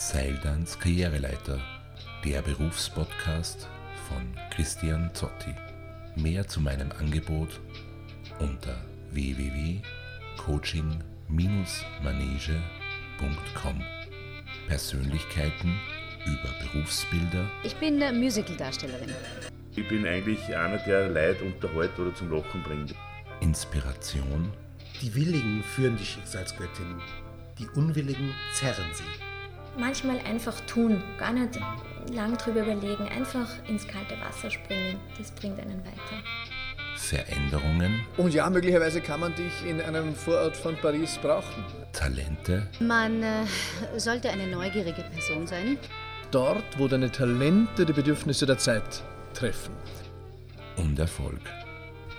Seildans Karriereleiter, der Berufspodcast von Christian Zotti. Mehr zu meinem Angebot unter www.coaching-manege.com. Persönlichkeiten über Berufsbilder. Ich bin äh, Musicaldarstellerin. Ich bin eigentlich einer, der Leid unterhält oder zum Lachen bringt. Inspiration. Die Willigen führen die Schicksalsgöttin, die Unwilligen zerren sie. Manchmal einfach tun, gar nicht lang drüber überlegen, einfach ins kalte Wasser springen, das bringt einen weiter. Veränderungen. Und ja, möglicherweise kann man dich in einem Vorort von Paris brauchen. Talente. Man äh, sollte eine neugierige Person sein. Dort, wo deine Talente die Bedürfnisse der Zeit treffen. Und Erfolg.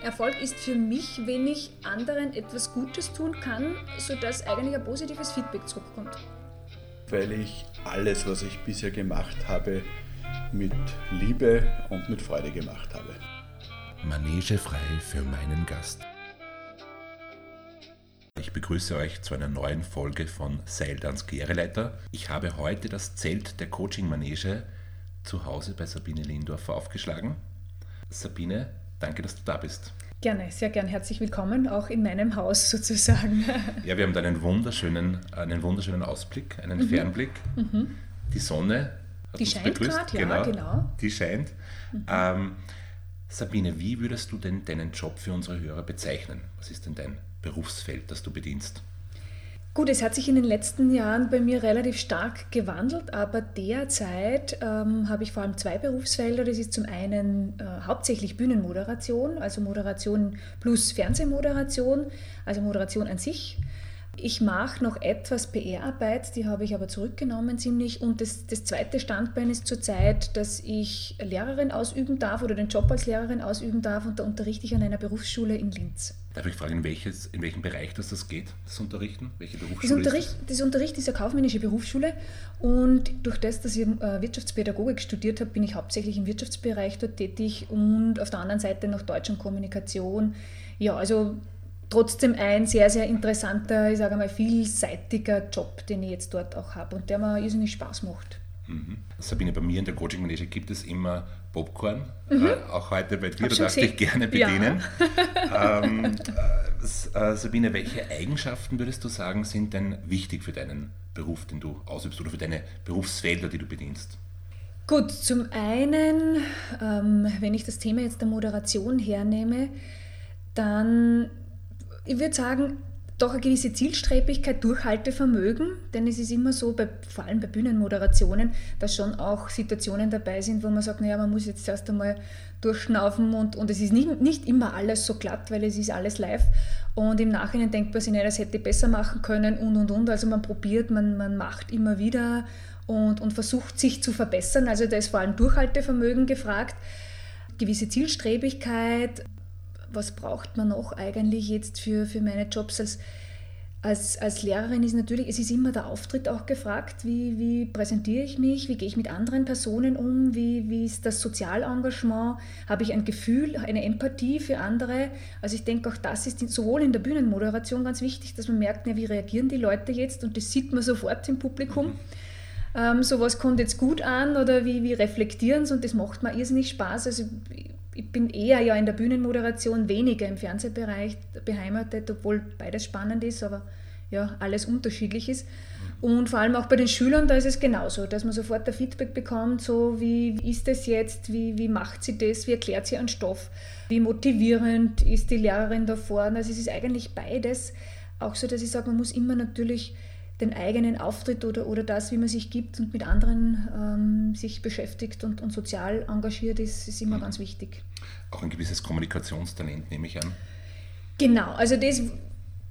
Erfolg ist für mich, wenn ich anderen etwas Gutes tun kann, sodass eigentlich ein positives Feedback zurückkommt. Weil ich alles, was ich bisher gemacht habe, mit Liebe und mit Freude gemacht habe. Manege frei für meinen Gast. Ich begrüße euch zu einer neuen Folge von Seildans Karriereleiter. Ich habe heute das Zelt der Coaching Manege zu Hause bei Sabine Lindorfer aufgeschlagen. Sabine, danke, dass du da bist. Gerne, sehr gern. Herzlich willkommen, auch in meinem Haus sozusagen. Ja, wir haben da einen wunderschönen, einen wunderschönen Ausblick, einen mhm. Fernblick. Mhm. Die Sonne hat die uns scheint gerade, ja, genau, genau. Die scheint. Mhm. Ähm, Sabine, wie würdest du denn deinen Job für unsere Hörer bezeichnen? Was ist denn dein Berufsfeld, das du bedienst? Gut, es hat sich in den letzten Jahren bei mir relativ stark gewandelt, aber derzeit ähm, habe ich vor allem zwei Berufsfelder. Das ist zum einen äh, hauptsächlich Bühnenmoderation, also Moderation plus Fernsehmoderation, also Moderation an sich. Ich mache noch etwas PR-Arbeit, die habe ich aber zurückgenommen ziemlich. Und das, das zweite Standbein ist zurzeit, dass ich Lehrerin ausüben darf oder den Job als Lehrerin ausüben darf und da unterrichte ich an einer Berufsschule in Linz. Darf ich fragen, in, welches, in welchem Bereich das, das geht, das Unterrichten? Welche Berufsschule das Unterricht, ist das? das Unterricht ist eine kaufmännische Berufsschule und durch das, dass ich äh, Wirtschaftspädagogik studiert habe, bin ich hauptsächlich im Wirtschaftsbereich dort tätig und auf der anderen Seite noch Deutsch und Kommunikation. Ja, also trotzdem ein sehr, sehr interessanter, ich sage mal, vielseitiger Job, den ich jetzt dort auch habe und der mir irrsinnig Spaß macht. Mhm. Sabine, bei mir in der Coaching Manege gibt es immer Popcorn, mhm. äh, auch heute bei dir, du darfst dich gerne bedienen. Ja. ähm, äh, Sabine, welche Eigenschaften würdest du sagen, sind denn wichtig für deinen Beruf, den du ausübst oder für deine Berufsfelder, die du bedienst? Gut, zum einen, ähm, wenn ich das Thema jetzt der Moderation hernehme, dann, ich würde sagen, doch eine gewisse Zielstrebigkeit, Durchhaltevermögen, denn es ist immer so, bei, vor allem bei Bühnenmoderationen, dass schon auch Situationen dabei sind, wo man sagt, naja, man muss jetzt erst einmal durchschnaufen und, und es ist nicht, nicht immer alles so glatt, weil es ist alles live und im Nachhinein denkt man sich, naja, das hätte ich besser machen können und und und, also man probiert, man, man macht immer wieder und, und versucht sich zu verbessern, also da ist vor allem Durchhaltevermögen gefragt, gewisse Zielstrebigkeit, was braucht man noch eigentlich jetzt für, für meine Jobs als, als, als Lehrerin ist natürlich, es ist immer der Auftritt auch gefragt, wie, wie präsentiere ich mich, wie gehe ich mit anderen Personen um, wie, wie ist das Sozialengagement, habe ich ein Gefühl, eine Empathie für andere. Also ich denke auch das ist sowohl in der Bühnenmoderation ganz wichtig, dass man merkt, ja, wie reagieren die Leute jetzt und das sieht man sofort im Publikum. Mhm. Ähm, so was kommt jetzt gut an oder wie, wie reflektieren sie und das macht mir irrsinnig Spaß. Also ich bin eher ja in der Bühnenmoderation, weniger im Fernsehbereich beheimatet, obwohl beides spannend ist, aber ja, alles unterschiedlich ist. Und vor allem auch bei den Schülern, da ist es genauso, dass man sofort ein Feedback bekommt, so wie, ist das jetzt, wie, wie macht sie das, wie erklärt sie einen Stoff, wie motivierend ist die Lehrerin da vorne. Also es ist eigentlich beides auch so, dass ich sage, man muss immer natürlich den eigenen Auftritt oder, oder das, wie man sich gibt und mit anderen ähm, sich beschäftigt und, und sozial engagiert ist, ist immer mhm. ganz wichtig. Auch ein gewisses Kommunikationstalent, nehme ich an. Genau, also das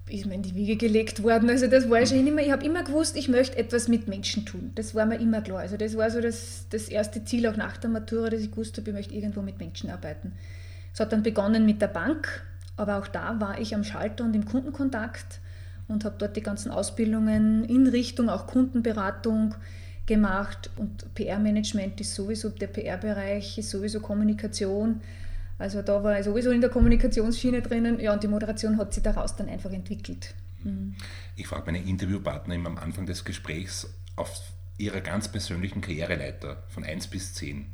ist mir in die Wiege gelegt worden. Also das war schon immer, ich habe immer gewusst, ich möchte etwas mit Menschen tun. Das war mir immer klar. Also das war so das, das erste Ziel auch nach der Matura, dass ich gewusst habe, ich möchte irgendwo mit Menschen arbeiten. Es hat dann begonnen mit der Bank, aber auch da war ich am Schalter und im Kundenkontakt und habe dort die ganzen Ausbildungen in Richtung auch Kundenberatung gemacht und PR-Management ist sowieso, der PR-Bereich ist sowieso Kommunikation. Also da war ich sowieso in der Kommunikationsschiene drinnen. Ja, und die Moderation hat sich daraus dann einfach entwickelt. Mhm. Ich frage meine Interviewpartner immer am Anfang des Gesprächs auf Ihrer ganz persönlichen Karriereleiter von 1 bis 10,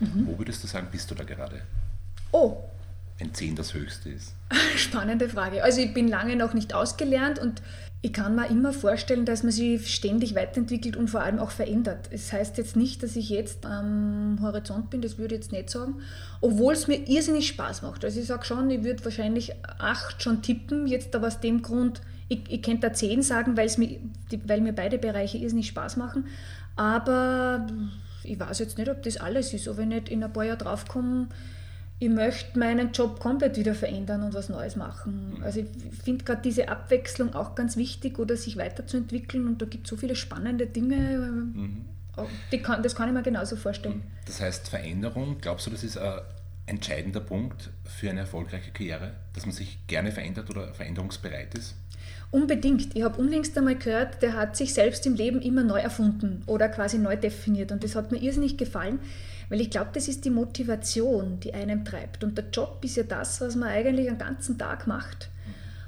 mhm. wo würdest du sagen, bist du da gerade? Oh. Wenn 10 das höchste ist. Spannende Frage. Also ich bin lange noch nicht ausgelernt und ich kann mir immer vorstellen, dass man sich ständig weiterentwickelt und vor allem auch verändert. Es das heißt jetzt nicht, dass ich jetzt am Horizont bin, das würde ich jetzt nicht sagen, obwohl es mir irrsinnig Spaß macht. Also ich sage schon, ich würde wahrscheinlich acht schon tippen, jetzt aber aus dem Grund, ich, ich könnte da zehn sagen, weil, mir, weil mir beide Bereiche irrsinnig Spaß machen, aber ich weiß jetzt nicht, ob das alles ist, ob ich nicht in ein paar Jahren draufkomme, ich möchte meinen Job komplett wieder verändern und was Neues machen. Mhm. Also ich finde gerade diese Abwechslung auch ganz wichtig oder sich weiterzuentwickeln und da gibt es so viele spannende Dinge. Mhm. Kann, das kann ich mir genauso vorstellen. Mhm. Das heißt, Veränderung, glaubst du, das ist ein entscheidender Punkt für eine erfolgreiche Karriere, dass man sich gerne verändert oder veränderungsbereit ist? Unbedingt. Ich habe unlängst einmal gehört, der hat sich selbst im Leben immer neu erfunden oder quasi neu definiert und das hat mir irrsinnig gefallen weil ich glaube, das ist die Motivation, die einem treibt. Und der Job ist ja das, was man eigentlich den ganzen Tag macht.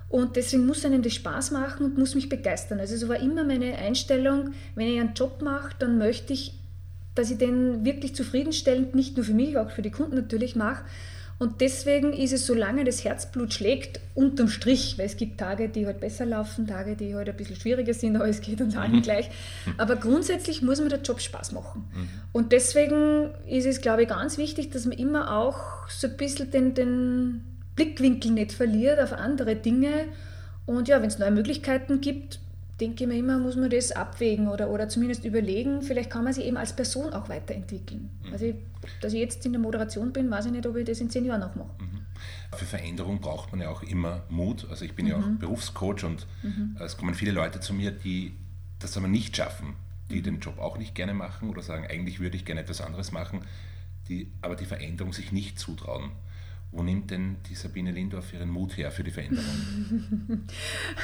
Und deswegen muss einem das Spaß machen und muss mich begeistern. Also so war immer meine Einstellung, wenn ich einen Job mache, dann möchte ich, dass ich den wirklich zufriedenstellend, nicht nur für mich, auch für die Kunden natürlich mache. Und deswegen ist es, solange das Herzblut schlägt, unterm Strich, weil es gibt Tage, die halt besser laufen, Tage, die halt ein bisschen schwieriger sind, aber es geht uns allen mhm. gleich. Aber grundsätzlich muss mir der Job Spaß machen. Mhm. Und deswegen ist es, glaube ich, ganz wichtig, dass man immer auch so ein bisschen den, den Blickwinkel nicht verliert auf andere Dinge. Und ja, wenn es neue Möglichkeiten gibt, denke ich mir immer, muss man das abwägen oder, oder zumindest überlegen, vielleicht kann man sich eben als Person auch weiterentwickeln. Mhm. Also, dass ich jetzt in der Moderation bin, weiß ich nicht, ob ich das in zehn Jahren noch mache. Mhm. Für Veränderung braucht man ja auch immer Mut. Also ich bin mhm. ja auch. Berufscoach und mhm. es kommen viele Leute zu mir, die das aber nicht schaffen, die mhm. den Job auch nicht gerne machen oder sagen, eigentlich würde ich gerne etwas anderes machen, die aber die Veränderung sich nicht zutrauen. Wo nimmt denn die Sabine Lindorf ihren Mut her für die Veränderung?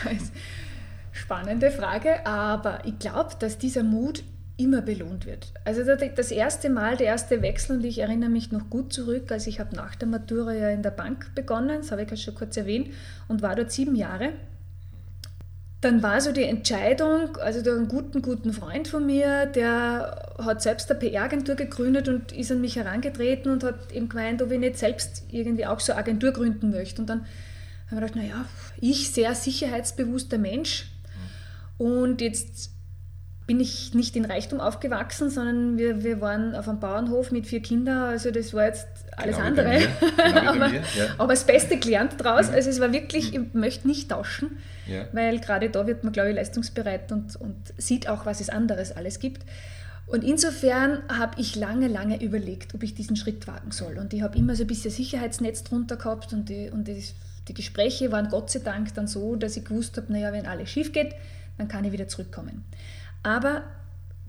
also, Spannende Frage, aber ich glaube, dass dieser Mut immer belohnt wird. Also das erste Mal, der erste Wechsel, und ich erinnere mich noch gut zurück, als ich habe nach der Matura ja in der Bank begonnen, das habe ich ja schon kurz erwähnt, und war dort sieben Jahre. Dann war so die Entscheidung, also durch einen guten, guten Freund von mir, der hat selbst eine PR-Agentur gegründet und ist an mich herangetreten und hat eben gemeint, ob ich nicht selbst irgendwie auch so eine Agentur gründen möchte. Und dann haben wir gedacht, naja, ich sehr sicherheitsbewusster Mensch, und jetzt bin ich nicht in Reichtum aufgewachsen, sondern wir, wir waren auf einem Bauernhof mit vier Kindern. Also das war jetzt alles genau andere. Genau aber, ja. aber, das Beste gelernt daraus. Mhm. Also es war wirklich, mhm. ich möchte nicht tauschen, ja. weil gerade da wird man, glaube ich, leistungsbereit und, und sieht auch, was es anderes alles gibt. Und insofern habe ich lange, lange überlegt, ob ich diesen Schritt wagen soll. Und ich habe immer so ein bisschen Sicherheitsnetz drunter gehabt und die, und die, die Gespräche waren Gott sei Dank dann so, dass ich gewusst habe, naja, wenn alles schief geht, dann kann ich wieder zurückkommen. Aber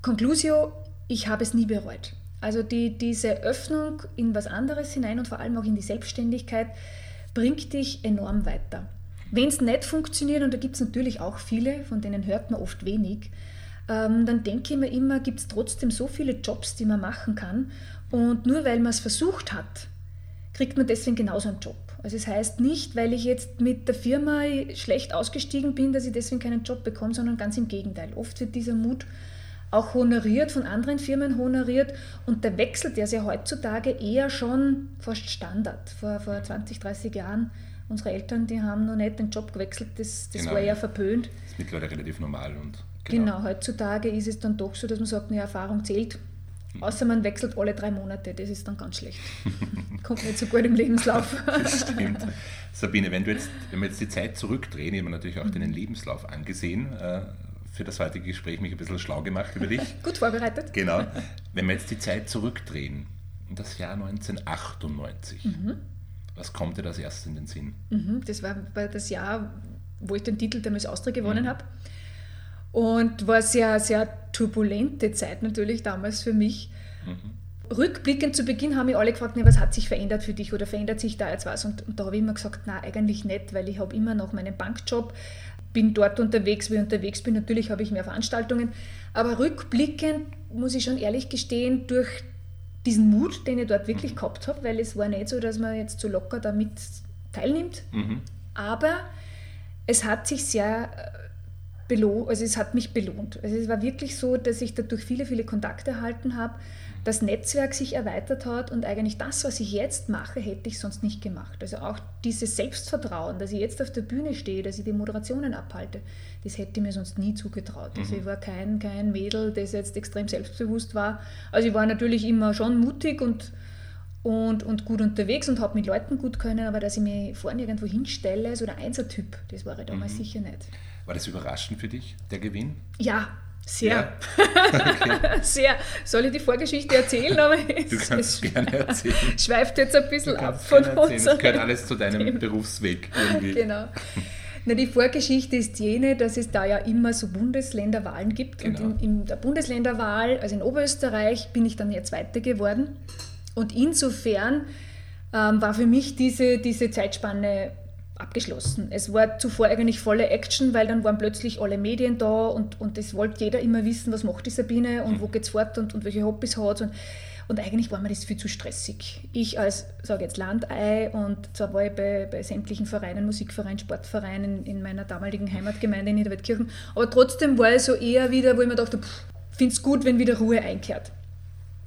Conclusio, ich habe es nie bereut. Also die, diese Öffnung in was anderes hinein und vor allem auch in die Selbstständigkeit bringt dich enorm weiter. Wenn es nicht funktioniert, und da gibt es natürlich auch viele, von denen hört man oft wenig, ähm, dann denke ich mir immer, gibt es trotzdem so viele Jobs, die man machen kann. Und nur weil man es versucht hat, kriegt man deswegen genauso einen Job. Also es das heißt nicht, weil ich jetzt mit der Firma schlecht ausgestiegen bin, dass ich deswegen keinen Job bekomme, sondern ganz im Gegenteil. Oft wird dieser Mut auch honoriert, von anderen Firmen honoriert und der Wechsel, der ist ja heutzutage eher schon fast Standard. Vor, vor 20, 30 Jahren, unsere Eltern, die haben noch nicht den Job gewechselt, das, das genau, war ja verpönt. Das ist mittlerweile relativ normal. Und genau. genau, heutzutage ist es dann doch so, dass man sagt, eine Erfahrung zählt Außer man wechselt alle drei Monate, das ist dann ganz schlecht. Kommt nicht so gut im Lebenslauf. das stimmt. Sabine, wenn, du jetzt, wenn wir jetzt die Zeit zurückdrehen, ich habe natürlich auch mhm. deinen Lebenslauf angesehen, äh, für das heutige Gespräch mich ein bisschen schlau gemacht über dich. Gut vorbereitet. Genau. Wenn wir jetzt die Zeit zurückdrehen, in das Jahr 1998, mhm. was kommt dir als erstes in den Sinn? Mhm, das war das Jahr, wo ich den Titel der Miss Austria gewonnen mhm. habe. Und war sehr, sehr turbulente Zeit natürlich damals für mich. Mhm. Rückblickend zu Beginn haben mich alle gefragt, was hat sich verändert für dich oder verändert sich da jetzt was? Und, und da habe ich immer gesagt, na eigentlich nicht, weil ich habe immer noch meinen Bankjob, bin dort unterwegs, wie ich unterwegs bin. Natürlich habe ich mehr Veranstaltungen. Aber rückblickend muss ich schon ehrlich gestehen, durch diesen Mut, den ich dort wirklich mhm. gehabt habe, weil es war nicht so, dass man jetzt so locker damit teilnimmt. Mhm. Aber es hat sich sehr belohnt, also es hat mich belohnt. Also es war wirklich so, dass ich dadurch viele, viele Kontakte erhalten habe, das Netzwerk sich erweitert hat und eigentlich das, was ich jetzt mache, hätte ich sonst nicht gemacht. Also auch dieses Selbstvertrauen, dass ich jetzt auf der Bühne stehe, dass ich die Moderationen abhalte, das hätte ich mir sonst nie zugetraut. Also mhm. ich war kein, kein Mädel, das jetzt extrem selbstbewusst war. Also ich war natürlich immer schon mutig und, und, und gut unterwegs und habe mit Leuten gut können, aber dass ich mich vorne irgendwo hinstelle, so der Einsertyp, das war ich damals mhm. sicher nicht. War das überraschend für dich, der Gewinn? Ja, sehr. Ja? Okay. Sehr. Soll ich die Vorgeschichte erzählen? Aber du kannst es gerne erzählen. Schweift jetzt ein bisschen ab von uns. Das gehört alles zu deinem Thema. Berufsweg. Irgendwie. Genau. Na, die Vorgeschichte ist jene, dass es da ja immer so Bundesländerwahlen gibt. Genau. Und in, in, der Bundesländerwahl, also in Oberösterreich, bin ich dann ja Zweite geworden. Und insofern ähm, war für mich diese, diese Zeitspanne abgeschlossen. Es war zuvor eigentlich volle Action, weil dann waren plötzlich alle Medien da und, und es wollte jeder immer wissen, was macht die Sabine und wo geht's fort und, und welche Hobbys hat und, und eigentlich war mir das viel zu stressig. Ich als, sage jetzt Landei und zwar war ich bei, bei sämtlichen Vereinen, Musikvereinen, Sportvereinen in meiner damaligen Heimatgemeinde in Niederwaldkirchen, aber trotzdem war es so eher wieder, wo ich mir dachte, finde es gut, wenn wieder Ruhe einkehrt.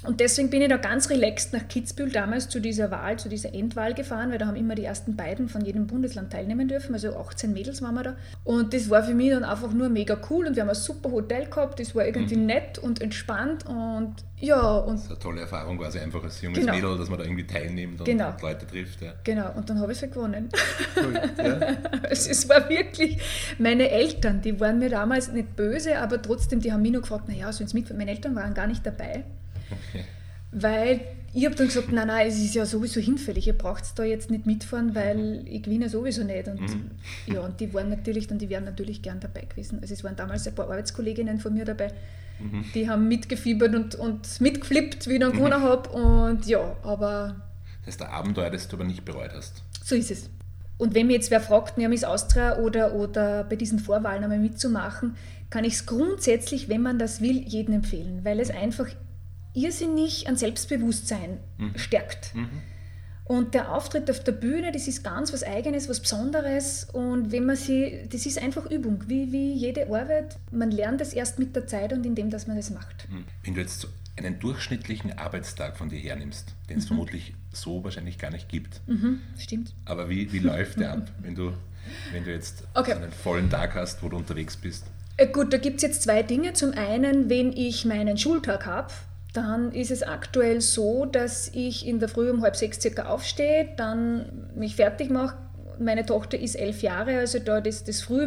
Und deswegen bin ich da ganz relaxed nach Kitzbühel damals zu dieser Wahl, zu dieser Endwahl gefahren, weil da haben immer die ersten beiden von jedem Bundesland teilnehmen dürfen, also 18 Mädels waren wir da. Und das war für mich dann einfach nur mega cool und wir haben ein super Hotel gehabt, das war irgendwie mhm. nett und entspannt und ja. Und das ist eine tolle Erfahrung quasi einfach als junges genau. Mädel, dass man da irgendwie teilnimmt und, genau. Leute trifft. Ja. Genau, und dann habe ich sie gewonnen. Cool. Ja. es war wirklich, meine Eltern, die waren mir damals nicht böse, aber trotzdem, die haben mich noch gefragt, naja, sollen Sie mit? Meine Eltern waren gar nicht dabei. Okay. Weil ich habe dann gesagt, nein, nein, es ist ja sowieso hinfällig, ihr braucht da jetzt nicht mitfahren, weil ich gewinne sowieso nicht. Und mhm. ja, und die waren natürlich dann, die wären natürlich gern dabei gewesen. Also es waren damals ein paar Arbeitskolleginnen von mir dabei, mhm. die haben mitgefiebert und, und mitgeflippt, wie ich dann mhm. gewonnen habe. Und ja, aber. Das ist der Abenteuer, das du aber nicht bereut hast. So ist es. Und wenn mir jetzt wer fragt, ja, Miss Austria oder, oder bei diesen Vorwahlen einmal mitzumachen, kann ich es grundsätzlich, wenn man das will, jedem empfehlen, weil es einfach irrsinnig an Selbstbewusstsein mhm. stärkt. Mhm. Und der Auftritt auf der Bühne, das ist ganz was Eigenes, was Besonderes. Und wenn man sie, das ist einfach Übung, wie, wie jede Arbeit. Man lernt es erst mit der Zeit und indem, dass man es macht. Mhm. Wenn du jetzt einen durchschnittlichen Arbeitstag von dir hernimmst, den es mhm. vermutlich so wahrscheinlich gar nicht gibt. Mhm, stimmt. Aber wie, wie läuft der ab, wenn du, wenn du jetzt okay. einen vollen Tag hast, wo du unterwegs bist? Äh, gut, da gibt es jetzt zwei Dinge. Zum einen, wenn ich meinen Schultag habe, dann ist es aktuell so, dass ich in der Früh um halb sechs circa aufstehe, dann mich fertig mache. Meine Tochter ist elf Jahre, also da das, das frühe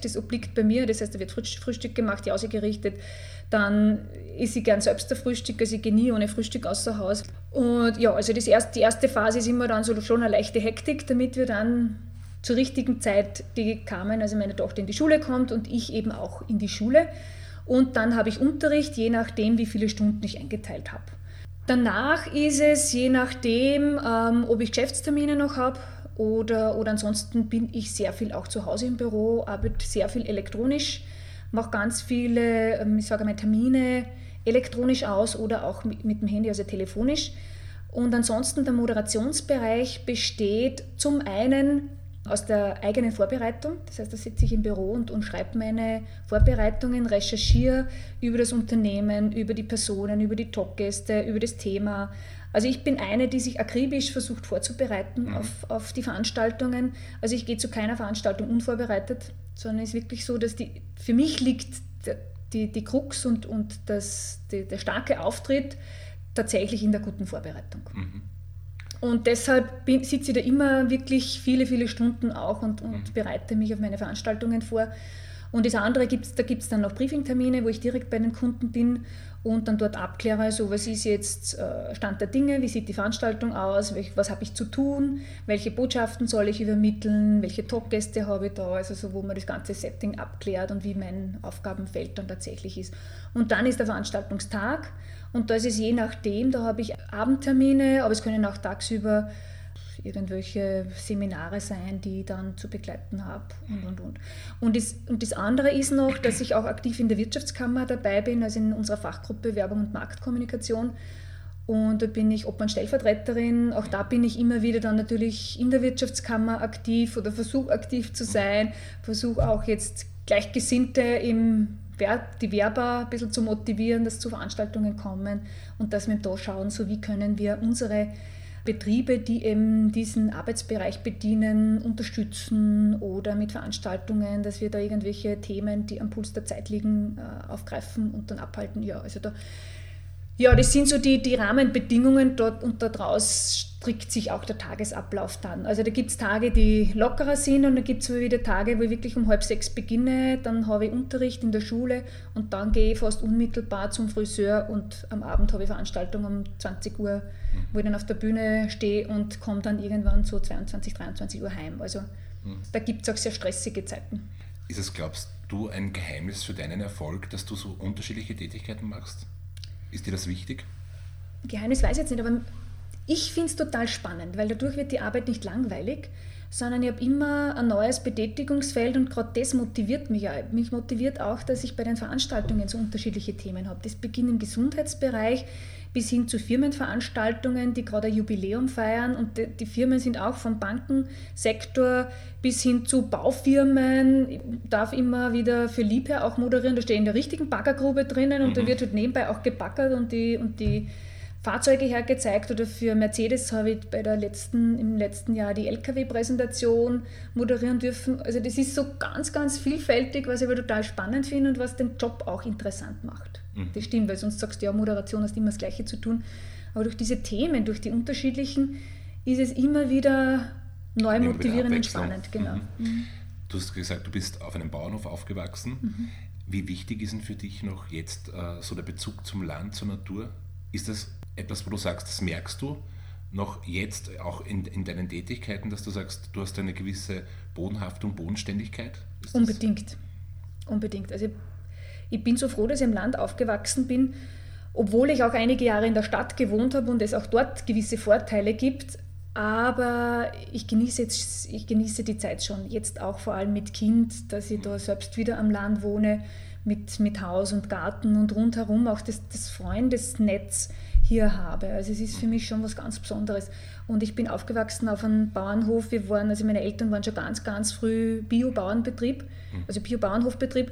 das obliegt bei mir. Das heißt, da wird Frühstück gemacht, die ausgerichtet. Dann ist sie gern selbst der Frühstück, also ich gehe nie ohne Frühstück außer Haus. Und ja, also das erste, die erste Phase ist immer dann so schon eine leichte Hektik, damit wir dann zur richtigen Zeit die kamen, also meine Tochter in die Schule kommt und ich eben auch in die Schule. Und dann habe ich Unterricht, je nachdem, wie viele Stunden ich eingeteilt habe. Danach ist es, je nachdem, ähm, ob ich Geschäftstermine noch habe oder, oder ansonsten bin ich sehr viel auch zu Hause im Büro, arbeite sehr viel elektronisch, mache ganz viele, ähm, ich sage mal, Termine elektronisch aus oder auch mit, mit dem Handy, also telefonisch. Und ansonsten der Moderationsbereich besteht zum einen aus der eigenen Vorbereitung. Das heißt, da sitze ich im Büro und, und schreibe meine Vorbereitungen, recherchiere über das Unternehmen, über die Personen, über die Talkgäste, über das Thema. Also ich bin eine, die sich akribisch versucht vorzubereiten mhm. auf, auf die Veranstaltungen. Also ich gehe zu keiner Veranstaltung unvorbereitet, sondern es ist wirklich so, dass die, für mich liegt die, die Krux und, und das, die, der starke Auftritt tatsächlich in der guten Vorbereitung. Mhm. Und deshalb sitze ich da immer wirklich viele, viele Stunden auch und, und mhm. bereite mich auf meine Veranstaltungen vor. Und das andere gibt's, da gibt es dann noch Briefingtermine, wo ich direkt bei den Kunden bin und dann dort abkläre, so was ist jetzt äh, Stand der Dinge, wie sieht die Veranstaltung aus, was habe ich zu tun, welche Botschaften soll ich übermitteln, welche Talkgäste habe ich da, also so, wo man das ganze Setting abklärt und wie mein Aufgabenfeld dann tatsächlich ist. Und dann ist der Veranstaltungstag und da ist es je nachdem, da habe ich Abendtermine, aber es können auch tagsüber irgendwelche Seminare sein, die ich dann zu begleiten habe und, und, und. Und das, und das andere ist noch, dass ich auch aktiv in der Wirtschaftskammer dabei bin, also in unserer Fachgruppe Werbung und Marktkommunikation. Und da bin ich Obmann-Stellvertreterin. Auch da bin ich immer wieder dann natürlich in der Wirtschaftskammer aktiv oder versuche aktiv zu sein. Versuche auch jetzt Gleichgesinnte im die Werber ein bisschen zu motivieren, dass zu Veranstaltungen kommen und dass wir da schauen, so wie können wir unsere Betriebe, die eben diesen Arbeitsbereich bedienen, unterstützen oder mit Veranstaltungen, dass wir da irgendwelche Themen, die am Puls der Zeit liegen, äh, aufgreifen und dann abhalten. Ja, also da ja, das sind so die, die Rahmenbedingungen dort und daraus strickt sich auch der Tagesablauf dann. Also da gibt es Tage, die lockerer sind und dann gibt es wieder Tage, wo ich wirklich um halb sechs beginne, dann habe ich Unterricht in der Schule und dann gehe ich fast unmittelbar zum Friseur und am Abend habe ich Veranstaltung um 20 Uhr, wo ich dann auf der Bühne stehe und komme dann irgendwann so 22, 23 Uhr heim. Also mhm. da gibt es auch sehr stressige Zeiten. Ist es, glaubst du, ein Geheimnis für deinen Erfolg, dass du so unterschiedliche Tätigkeiten machst? Ist dir das wichtig? Geheimnis weiß ich jetzt nicht, aber ich finde es total spannend, weil dadurch wird die Arbeit nicht langweilig, sondern ich habe immer ein neues Betätigungsfeld und gerade das motiviert mich. Mich motiviert auch, dass ich bei den Veranstaltungen so unterschiedliche Themen habe. Das beginnt im Gesundheitsbereich bis hin zu Firmenveranstaltungen, die gerade ein Jubiläum feiern. Und die, Firmen sind auch vom Bankensektor bis hin zu Baufirmen. Ich darf immer wieder für Liebherr auch moderieren. Da stehe ich in der richtigen Baggergrube drinnen und mhm. da wird halt nebenbei auch gebackert und die, und die Fahrzeuge hergezeigt oder für Mercedes habe ich bei der letzten, im letzten Jahr die LKW-Präsentation moderieren dürfen. Also das ist so ganz, ganz vielfältig, was ich aber total spannend finde und was den Job auch interessant macht. Mhm. Das stimmt, weil sonst sagst du ja, Moderation hast immer das Gleiche zu tun. Aber durch diese Themen, durch die unterschiedlichen, ist es immer wieder neu motivierend und spannend. Genau. Mhm. Mhm. Du hast gesagt, du bist auf einem Bauernhof aufgewachsen. Mhm. Wie wichtig ist denn für dich noch jetzt äh, so der Bezug zum Land, zur Natur? Ist das etwas, wo du sagst, das merkst du noch jetzt auch in, in deinen Tätigkeiten, dass du sagst, du hast eine gewisse Bodenhaftung, Bodenständigkeit? Unbedingt. Unbedingt. Also ich bin so froh, dass ich im Land aufgewachsen bin, obwohl ich auch einige Jahre in der Stadt gewohnt habe und es auch dort gewisse Vorteile gibt. Aber ich genieße, jetzt, ich genieße die Zeit schon, jetzt auch vor allem mit Kind, dass ich da selbst wieder am Land wohne, mit, mit Haus und Garten und rundherum auch das, das Freundesnetz hier habe. Also es ist für mich schon was ganz Besonderes. Und ich bin aufgewachsen auf einem Bauernhof. Wir waren, also meine Eltern waren schon ganz, ganz früh Bio-Bauernbetrieb, hm. also Bio-Bauernhofbetrieb.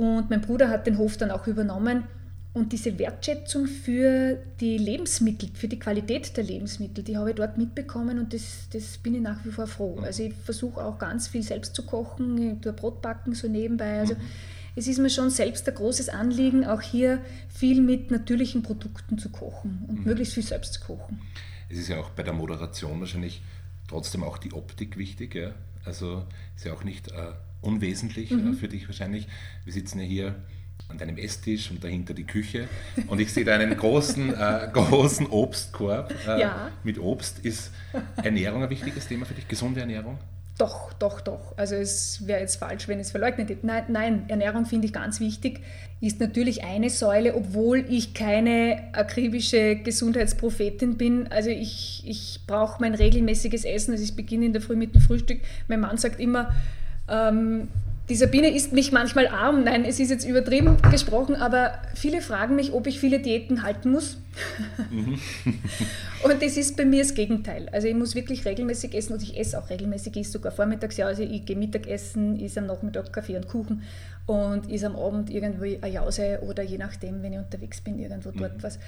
Und mein Bruder hat den Hof dann auch übernommen. Und diese Wertschätzung für die Lebensmittel, für die Qualität der Lebensmittel, die habe ich dort mitbekommen und das, das bin ich nach wie vor froh. Hm. Also ich versuche auch ganz viel selbst zu kochen, ich tue Brot backen so nebenbei. Also mhm es ist mir schon selbst ein großes Anliegen, auch hier viel mit natürlichen Produkten zu kochen und mhm. möglichst viel selbst zu kochen. Es ist ja auch bei der Moderation wahrscheinlich trotzdem auch die Optik wichtig. Ja? Also ist ja auch nicht äh, unwesentlich mhm. äh, für dich wahrscheinlich. Wir sitzen ja hier an deinem Esstisch und dahinter die Küche und ich sehe da einen großen, äh, großen Obstkorb äh, ja. mit Obst. Ist Ernährung ein wichtiges Thema für dich? Gesunde Ernährung? Doch, doch, doch. Also es wäre jetzt falsch, wenn ich es verleugnet hätte. Nein, nein, Ernährung finde ich ganz wichtig. Ist natürlich eine Säule, obwohl ich keine akribische Gesundheitsprophetin bin. Also ich, ich brauche mein regelmäßiges Essen. Also ich beginne in der Früh mit dem Frühstück. Mein Mann sagt immer, ähm, die Sabine isst mich manchmal arm. Nein, es ist jetzt übertrieben gesprochen, aber viele fragen mich, ob ich viele Diäten halten muss. Mhm. und das ist bei mir das Gegenteil. Also ich muss wirklich regelmäßig essen und ich esse auch regelmäßig. Ich esse sogar vormittags, ja, also ich gehe Mittagessen, ist am Nachmittag Kaffee und Kuchen und ist am Abend irgendwo eine Jause oder je nachdem, wenn ich unterwegs bin, irgendwo dort mhm. was.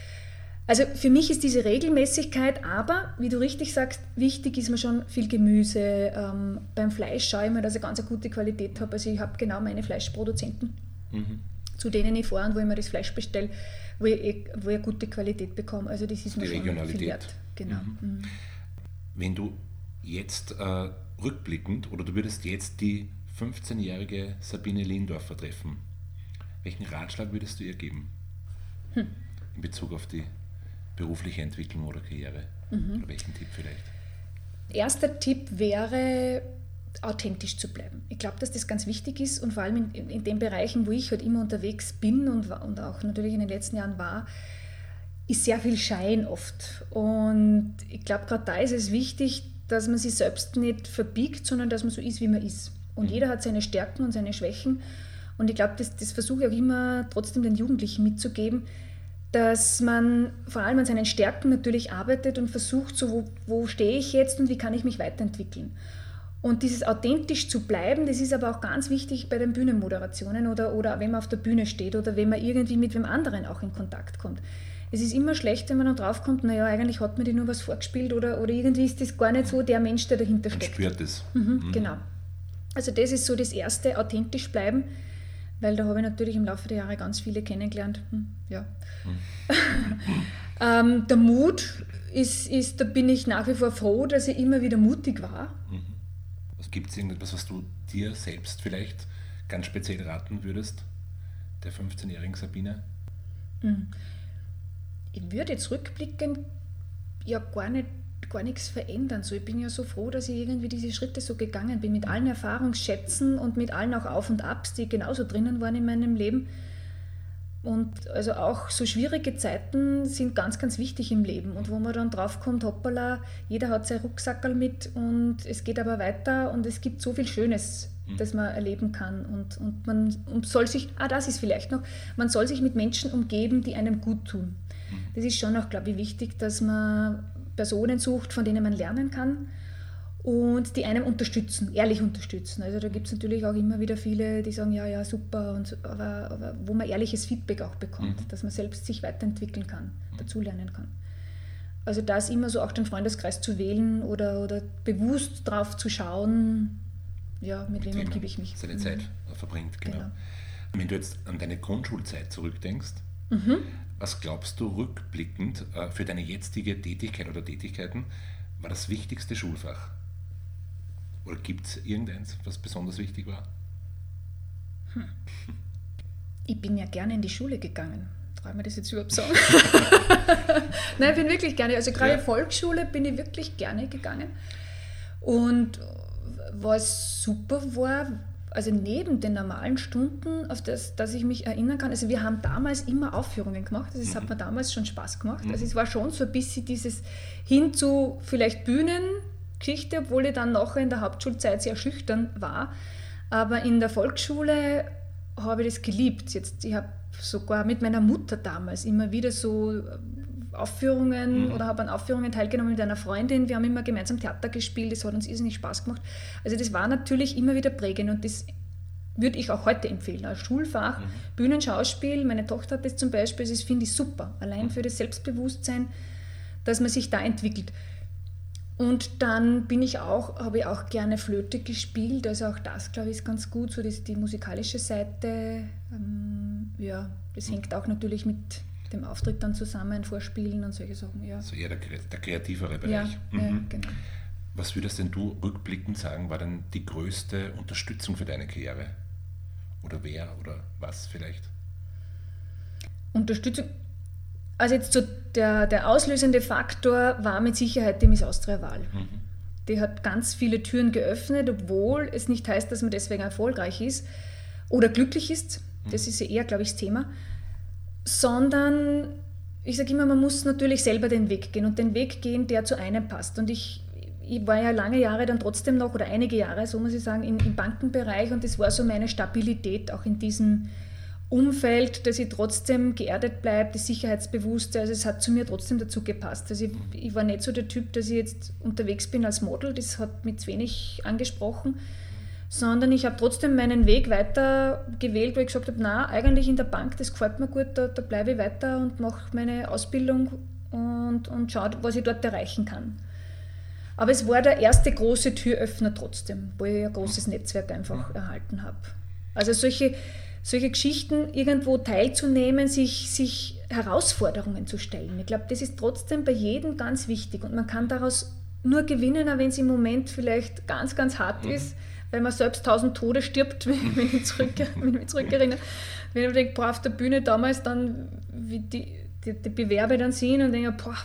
Also für mich ist diese Regelmäßigkeit, aber wie du richtig sagst, wichtig ist mir schon viel Gemüse. Ähm, beim Fleisch schaue ich mir, dass ich ganz eine gute Qualität habe. Also ich habe genau meine Fleischproduzenten, mhm. zu denen ich fahre und wo ich mir das Fleisch bestelle, wo ich, eh, wo ich eine gute Qualität bekomme. Also das ist mir Die schon viel wert. Genau. Mhm. Mhm. Wenn du jetzt äh, rückblickend oder du würdest jetzt die 15-jährige Sabine Lindorfer treffen, welchen Ratschlag würdest du ihr geben? Hm. In Bezug auf die berufliche Entwicklung oder Karriere? Mhm. Welchen Tipp vielleicht? Erster Tipp wäre, authentisch zu bleiben. Ich glaube, dass das ganz wichtig ist und vor allem in, in den Bereichen, wo ich halt immer unterwegs bin und, und auch natürlich in den letzten Jahren war, ist sehr viel Schein oft. Und ich glaube, gerade da ist es wichtig, dass man sich selbst nicht verbiegt, sondern dass man so ist, wie man ist. Und mhm. jeder hat seine Stärken und seine Schwächen. Und ich glaube, das, das versuche ich auch immer trotzdem den Jugendlichen mitzugeben, dass man vor allem an seinen Stärken natürlich arbeitet und versucht, so wo, wo stehe ich jetzt und wie kann ich mich weiterentwickeln. Und dieses authentisch zu bleiben, das ist aber auch ganz wichtig bei den Bühnenmoderationen oder, oder wenn man auf der Bühne steht oder wenn man irgendwie mit wem anderen auch in Kontakt kommt. Es ist immer schlecht, wenn man dann draufkommt, naja, eigentlich hat mir die nur was vorgespielt oder, oder irgendwie ist das gar nicht so der Mensch, der dahinter Man steckt. spürt es. Mhm, Genau. Also das ist so das Erste, authentisch bleiben, weil da habe ich natürlich im Laufe der Jahre ganz viele kennengelernt. Hm, ja. ähm, der Mut ist, ist, da bin ich nach wie vor froh, dass ich immer wieder mutig war. Was gibt es irgendetwas, was du dir selbst vielleicht ganz speziell raten würdest, der 15-jährigen Sabine? Ich würde jetzt rückblickend ja gar nicht gar nichts verändern. So, ich bin ja so froh, dass ich irgendwie diese Schritte so gegangen bin, mit allen Erfahrungsschätzen und mit allen auch Auf und Abs, die genauso drinnen waren in meinem Leben. Und also auch so schwierige Zeiten sind ganz, ganz wichtig im Leben. Und wo man dann draufkommt, hoppala, jeder hat sein Rucksackerl mit und es geht aber weiter und es gibt so viel Schönes, das man erleben kann. Und, und man und soll sich, ah, das ist vielleicht noch, man soll sich mit Menschen umgeben, die einem gut tun. Das ist schon auch, glaube ich, wichtig, dass man Personen sucht, von denen man lernen kann und die einem unterstützen, ehrlich unterstützen. Also da gibt es natürlich auch immer wieder viele, die sagen, ja, ja, super, und, aber, aber wo man ehrliches Feedback auch bekommt, dass man selbst sich weiterentwickeln kann, dazulernen kann. Also da ist immer so auch den Freundeskreis zu wählen oder, oder bewusst drauf zu schauen, ja, mit wem umgebe ich mich. Seine Mhm. Zeit verbringt, genau. Genau. Wenn du jetzt an deine Grundschulzeit zurückdenkst, Mhm. Was glaubst du rückblickend äh, für deine jetzige Tätigkeit oder Tätigkeiten war das wichtigste Schulfach? Oder gibt es irgendeins, was besonders wichtig war? Ich bin ja gerne in die Schule gegangen. Darf man das jetzt überhaupt sagen? Nein, ich bin wirklich gerne. Also gerade Ja. Volksschule bin ich wirklich gerne gegangen. Und was super war, also neben den normalen Stunden, auf das, dass ich mich erinnern kann, also wir haben damals immer Aufführungen gemacht, also es hat mir damals schon Spaß gemacht. Also es war schon so ein bisschen dieses hin zu vielleicht Bühnengeschichte, obwohl ich dann nachher in der Hauptschulzeit sehr schüchtern war. Aber in der Volksschule habe ich das geliebt. Jetzt, ich habe sogar mit meiner Mutter damals immer wieder so Aufführungen oder habe an Aufführungen teilgenommen mit einer Freundin. Wir haben immer gemeinsam Theater gespielt, das hat uns irrsinnig Spaß gemacht. Also das war natürlich immer wieder prägend und das würde ich auch heute empfehlen. Als Schulfach, Bühnenschauspiel, meine Tochter hat das zum Beispiel, das finde ich super. Allein für das Selbstbewusstsein, dass man sich da entwickelt. Und dann bin ich auch, habe ich auch gerne Flöte gespielt, also auch das, glaube ich, ist ganz gut, so das, die musikalische Seite. Ähm, ja, das hängt auch natürlich mit dem Auftritt dann zusammen, Vorspielen und solche Sachen. Ja, Also eher der, der kreativere ja, Bereich. ja Mhm. genau. Was würdest denn du rückblickend sagen, war denn die größte Unterstützung für deine Karriere? Oder wer oder was vielleicht? Unterstützung. Also jetzt so der, der auslösende Faktor war mit Sicherheit die Miss Austria-Wahl. Die hat ganz viele Türen geöffnet, obwohl es nicht heißt, dass man deswegen erfolgreich ist oder glücklich ist. Das ist ja eher, glaube ich, das Thema. Sondern, ich sage immer, man muss natürlich selber den Weg gehen und den Weg gehen, der zu einem passt. Und ich, ich war ja lange Jahre dann trotzdem noch, oder einige Jahre, so muss ich sagen, im, im Bankenbereich und das war so meine Stabilität auch in diesem Umfeld, dass ich trotzdem geerdet bleibe, das Sicherheitsbewusste, also es hat zu mir trotzdem dazu gepasst. Also ich, ich war nicht so der Typ, dass ich jetzt unterwegs bin als Model, das hat mich zu wenig angesprochen, sondern ich habe trotzdem meinen Weg weiter gewählt, wo ich gesagt habe, na, eigentlich in der Bank, das gefällt mir gut, da, da bleibe ich weiter und mache meine Ausbildung und, und schaue, was ich dort erreichen kann. Aber es war der erste große Türöffner trotzdem, wo ich ein großes Netzwerk einfach erhalten habe. Also solche, solche Geschichten irgendwo teilzunehmen, sich, sich Herausforderungen zu stellen. Ich glaube, das ist trotzdem bei jedem ganz wichtig und man kann daraus nur gewinnen, auch wenn es im Moment vielleicht ganz, ganz hart ist, weil man selbst tausend Tode stirbt, wenn, wenn, ich, zurück, wenn ich mich zurückerinnere. Wenn ich denke, boah, auf der Bühne damals dann, wie die, die, die Bewerbe dann sehen und denke, boah,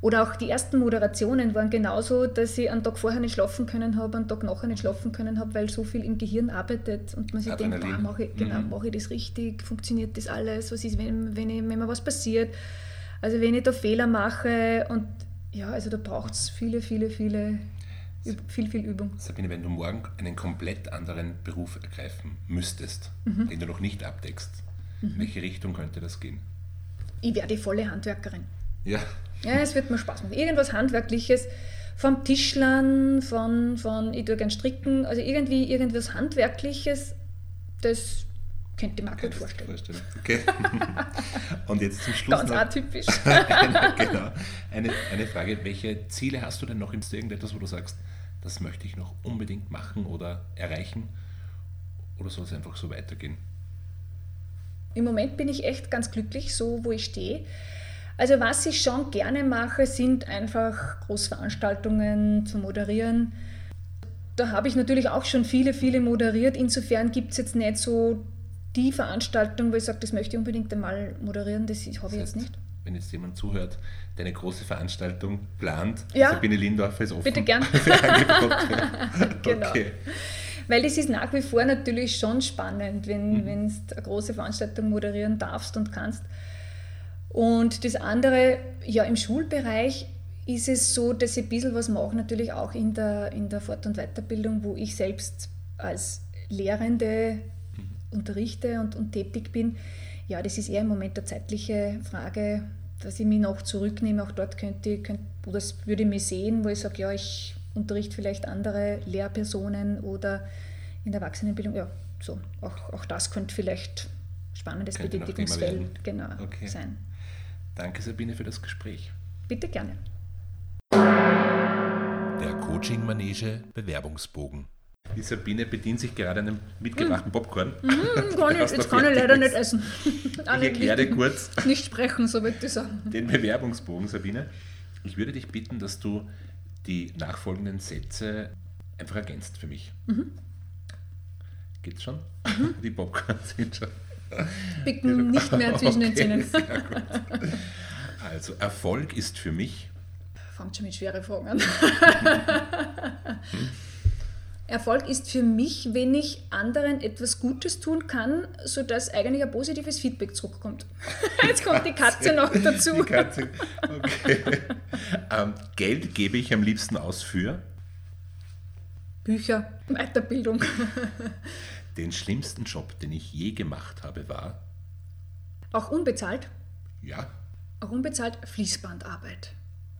oder auch die ersten Moderationen waren genauso, dass ich einen Tag vorher nicht schlafen können habe, einen Tag nachher nicht schlafen können habe, weil so viel im Gehirn arbeitet und man sich denkt, Adrenalin. boah, mache ich, genau, Mhm. mache ich das richtig, funktioniert das alles, was ist, wenn, wenn, ich, wenn mir was passiert, also wenn ich da Fehler mache und ja, also da braucht es viele, viele, viele, viel, viel Übung. Sabine, wenn du morgen einen komplett anderen Beruf ergreifen müsstest, Mhm. den du noch nicht abdeckst, in welche Richtung könnte das gehen? Ich werde die volle Handwerkerin. Ja, Ja, es wird mir Spaß machen. Irgendwas Handwerkliches, vom Tischlern, von, von ich tue gern stricken, also irgendwie irgendwas Handwerkliches, das könnte ich mir gut vorstellen. vorstellen. Okay. Und jetzt zum Schluss. Ganz noch, atypisch. genau. Eine, eine Frage: Welche Ziele hast du denn noch? Gibt es irgendetwas, wo du sagst, das möchte ich noch unbedingt machen oder erreichen? Oder soll es einfach so weitergehen? Im Moment bin ich echt ganz glücklich, so wo ich stehe. Also was ich schon gerne mache, sind einfach Großveranstaltungen zu moderieren. Da habe ich natürlich auch schon viele, viele moderiert. Insofern gibt es jetzt nicht so die Veranstaltung, wo ich sage, das möchte ich unbedingt einmal moderieren, das habe ich heißt, jetzt nicht. Wenn jetzt jemand zuhört, deine große Veranstaltung plant, ja. Sabine Lindorfer ist offen. Bitte gern. genau. Okay. Weil das ist nach wie vor natürlich schon spannend, wenn mhm. du eine große Veranstaltung moderieren darfst und kannst. Und das andere, ja, im Schulbereich ist es so, dass ich ein bisschen was mache, natürlich auch in der, in der Fort- und Weiterbildung, wo ich selbst als Lehrende unterrichte und, und tätig bin. Ja, das ist eher im Moment eine zeitliche Frage, dass ich mich noch zurücknehme. Auch dort könnte, könnte oder das würde ich mich sehen, wo ich sage, ja, ich unterrichte vielleicht andere Lehrpersonen oder in der Erwachsenenbildung. Ja, so. Auch, auch das könnte vielleicht spannendes könnte Betätigungsfeld genau, okay. sein. Danke Sabine für das Gespräch. Bitte gerne. Der Coaching Manege Bewerbungsbogen. Die Sabine bedient sich gerade einem mitgebrachten Popcorn. Mm, kann ich, jetzt kann ich leider nicht essen. ich erkläre kurz. Nicht sprechen, so ich sagen. Den Bewerbungsbogen, Sabine. Ich würde dich bitten, dass du die nachfolgenden Sätze einfach ergänzt für mich. Mhm. Geht's schon? Mhm. Die Popcorn sind schon. Bicken nicht mehr zwischen okay, den Zähnen. Also, Erfolg ist für mich. Fangt schon mit schweren Fragen an. Erfolg ist für mich, wenn ich anderen etwas Gutes tun kann, sodass eigentlich ein positives Feedback zurückkommt. Jetzt kommt die Katze noch dazu. Katze. Okay. ähm, Geld gebe ich am liebsten aus für? Bücher, Weiterbildung. Den schlimmsten Job, den ich je gemacht habe, war? Auch unbezahlt? Ja. Auch unbezahlt Fließbandarbeit.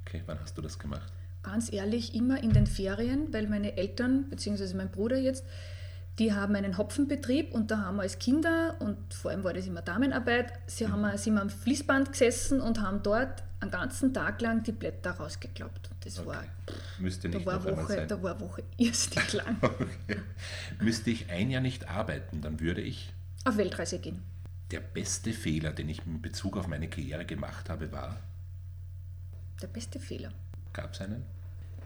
Okay, wann hast du das gemacht? Ganz ehrlich immer in den Ferien, weil meine Eltern, beziehungsweise mein Bruder jetzt, die haben einen Hopfenbetrieb und da haben wir als Kinder, und vor allem war das immer Damenarbeit, sie haben, sind wir am Fließband gesessen und haben dort einen ganzen Tag lang die Blätter rausgeklappt. Das okay. war, Müsste nicht da, war Woche, da war Woche irrsinnig lang. okay. Müsste ich ein Jahr nicht arbeiten, dann würde ich auf Weltreise gehen. Der beste Fehler, den ich in Bezug auf meine Karriere gemacht habe, war? Der beste Fehler. Gab es einen?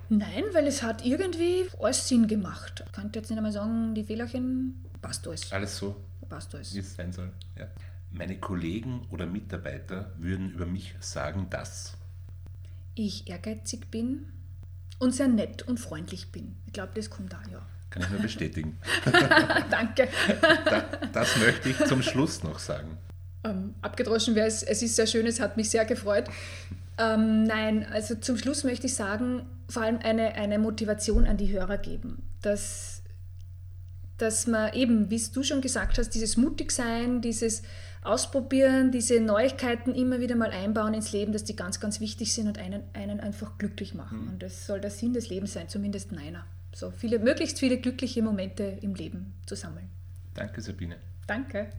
Nein, weil es hat irgendwie alles Sinn gemacht. Ich könnte jetzt nicht einmal sagen, die Fehlerchen passt alles. Alles so? Passt alles. Wie es sein soll. Ja. Meine Kollegen oder Mitarbeiter würden über mich sagen, dass ich ehrgeizig bin und sehr nett und freundlich bin. Ich glaube, das kommt da, ja. Kann ich nur bestätigen. Danke. Da, das möchte ich zum Schluss noch sagen. Ähm, abgedroschen wäre es, es ist sehr schön, es hat mich sehr gefreut. Ähm, nein, also zum Schluss möchte ich sagen, vor allem eine, eine Motivation an die Hörer geben, dass, dass man eben, wie du schon gesagt hast, dieses Mutigsein, dieses Ausprobieren, diese Neuigkeiten immer wieder mal einbauen ins Leben, dass die ganz, ganz wichtig sind und einen, einen einfach glücklich machen. Mhm. Und das soll der Sinn des Lebens sein, zumindest meiner. So viele, möglichst viele glückliche Momente im Leben zu sammeln. Danke, Sabine. Danke.